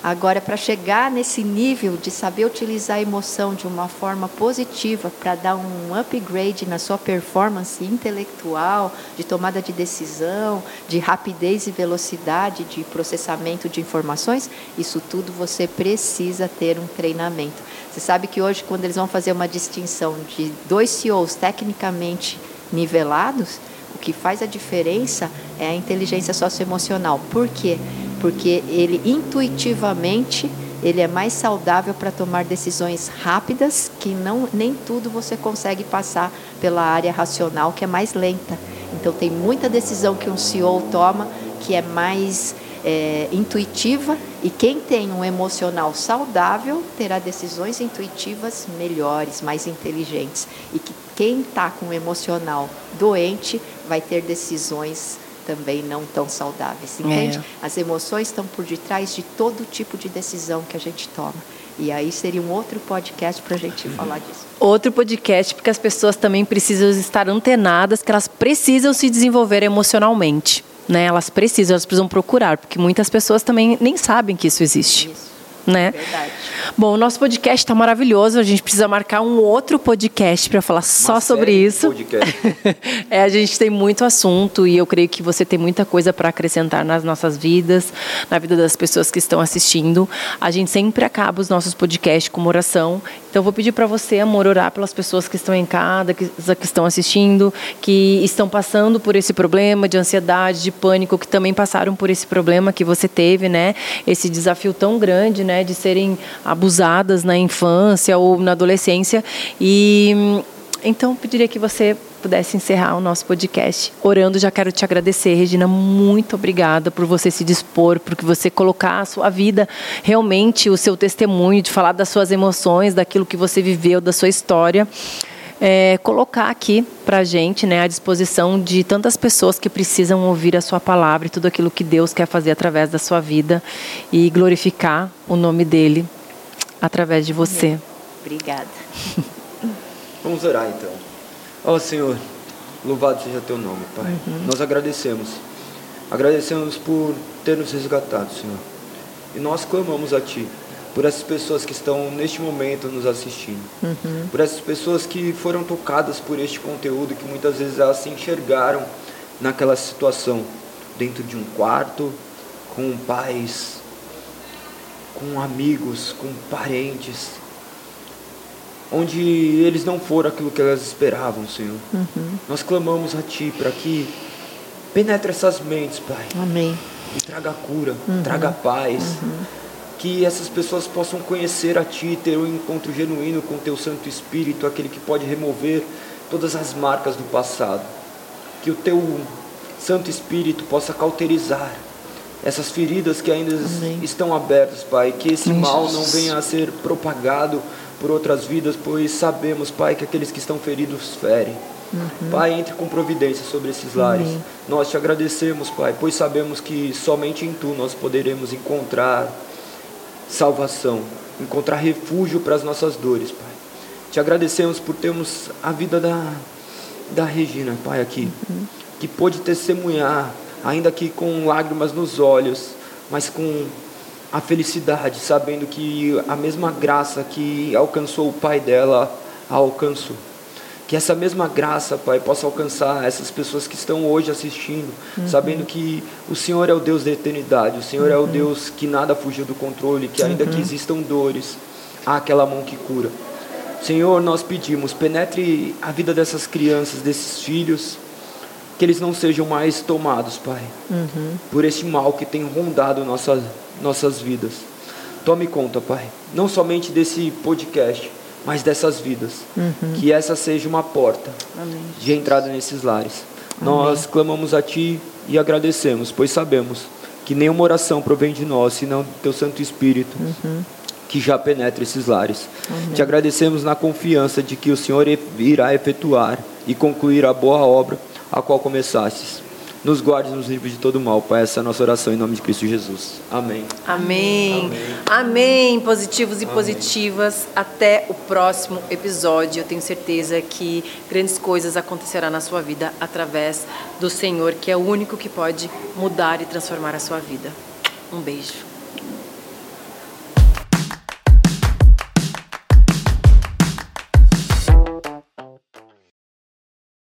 Agora, para chegar nesse nível de saber utilizar a emoção de uma forma positiva para dar um upgrade na sua performance intelectual, de tomada de decisão, de rapidez e velocidade de processamento de informações, isso tudo você precisa ter um treinamento. Você sabe que hoje, quando eles vão fazer uma distinção de dois CEOs tecnicamente nivelados, o que faz a diferença é a inteligência socioemocional. Por quê? Porque ele intuitivamente ele é mais saudável para tomar decisões rápidas, que não nem tudo você consegue passar pela área racional, que é mais lenta. Então tem muita decisão que um CEO toma que é mais é, intuitiva e quem tem um emocional saudável terá decisões intuitivas melhores, mais inteligentes. E que quem está com um emocional doente vai ter decisões também não tão saudáveis, entende? É. As emoções estão por detrás de todo tipo de decisão que a gente toma. E aí seria um outro podcast para a gente falar disso. Outro podcast, porque as pessoas também precisam estar antenadas, que elas precisam se desenvolver emocionalmente né? Elas precisam, elas precisam procurar, porque muitas pessoas também nem sabem que isso existe. Isso né? Verdade. Bom, o nosso podcast está maravilhoso. A gente precisa marcar um outro podcast para falar Uma só sobre isso. é, a gente tem muito assunto e eu creio que você tem muita coisa para acrescentar nas nossas vidas, na vida das pessoas que estão assistindo. A gente sempre acaba os nossos podcasts com uma oração. Então, vou pedir para você, amor, orar pelas pessoas que estão em casa, que, que estão assistindo, que estão passando por esse problema de ansiedade, de pânico, que também passaram por esse problema que você teve, né? Esse desafio tão grande, né? Né, de serem abusadas na infância ou na adolescência. E então pediria que você pudesse encerrar o nosso podcast orando. Já quero te agradecer, Regina, muito obrigada por você se dispor, por você colocar a sua vida, realmente o seu testemunho, de falar das suas emoções, daquilo que você viveu, da sua história é, colocar aqui para a gente, né, à disposição de tantas pessoas que precisam ouvir a sua palavra e tudo aquilo que Deus quer fazer através da sua vida e glorificar o nome dele através de você. Obrigada. Vamos orar então. Ó Senhor, louvado seja teu nome, Pai. Uhum. Nós agradecemos. Agradecemos por ter nos resgatado, Senhor. E nós clamamos a Ti por essas pessoas que estão neste momento nos assistindo, uhum. por essas pessoas que foram tocadas por este conteúdo, que muitas vezes elas se enxergaram naquela situação, dentro de um quarto, com pais, com amigos, com parentes, onde eles não foram aquilo que elas esperavam, Senhor. Uhum. Nós clamamos a Ti para que penetre essas mentes, Pai. Amém. E traga cura, uhum. traga paz. Uhum que essas pessoas possam conhecer a Ti, ter um encontro genuíno com Teu Santo Espírito, aquele que pode remover todas as marcas do passado. Que o Teu Santo Espírito possa cauterizar essas feridas que ainda Amém. estão abertas, Pai. Que esse Amém, mal não venha a ser propagado por outras vidas, pois sabemos, Pai, que aqueles que estão feridos ferem. Uhum. Pai, entre com providência sobre esses lares. Amém. Nós te agradecemos, Pai, pois sabemos que somente em Tu nós poderemos encontrar salvação, encontrar refúgio para as nossas dores, Pai. Te agradecemos por termos a vida da, da Regina, Pai, aqui, uhum. que pôde testemunhar, ainda que com lágrimas nos olhos, mas com a felicidade, sabendo que a mesma graça que alcançou o pai dela a alcançou. Que essa mesma graça, Pai, possa alcançar essas pessoas que estão hoje assistindo, uhum. sabendo que o Senhor é o Deus da eternidade, o Senhor uhum. é o uhum. Deus que nada fugiu do controle, que ainda uhum. que existam dores, há aquela mão que cura. Senhor, nós pedimos, penetre a vida dessas crianças, desses filhos, que eles não sejam mais tomados, Pai, uhum. por esse mal que tem rondado nossas, nossas vidas. Tome conta, Pai, não somente desse podcast, mas dessas vidas. Uhum. Que essa seja uma porta Amém. de entrada nesses lares. Amém. Nós clamamos a Ti e agradecemos, pois sabemos que nenhuma oração provém de nós, senão do Teu Santo Espírito, uhum. que já penetra esses lares. Amém. Te agradecemos na confiança de que o Senhor irá efetuar e concluir a boa obra a qual começastes nos guarde nos livros de todo mal, Pai. Essa é a nossa oração em nome de Cristo Jesus. Amém. Amém. Amém. Amém. Positivos e Amém. positivas. Até o próximo episódio. Eu tenho certeza que grandes coisas acontecerão na sua vida através do Senhor, que é o único que pode mudar e transformar a sua vida. Um beijo.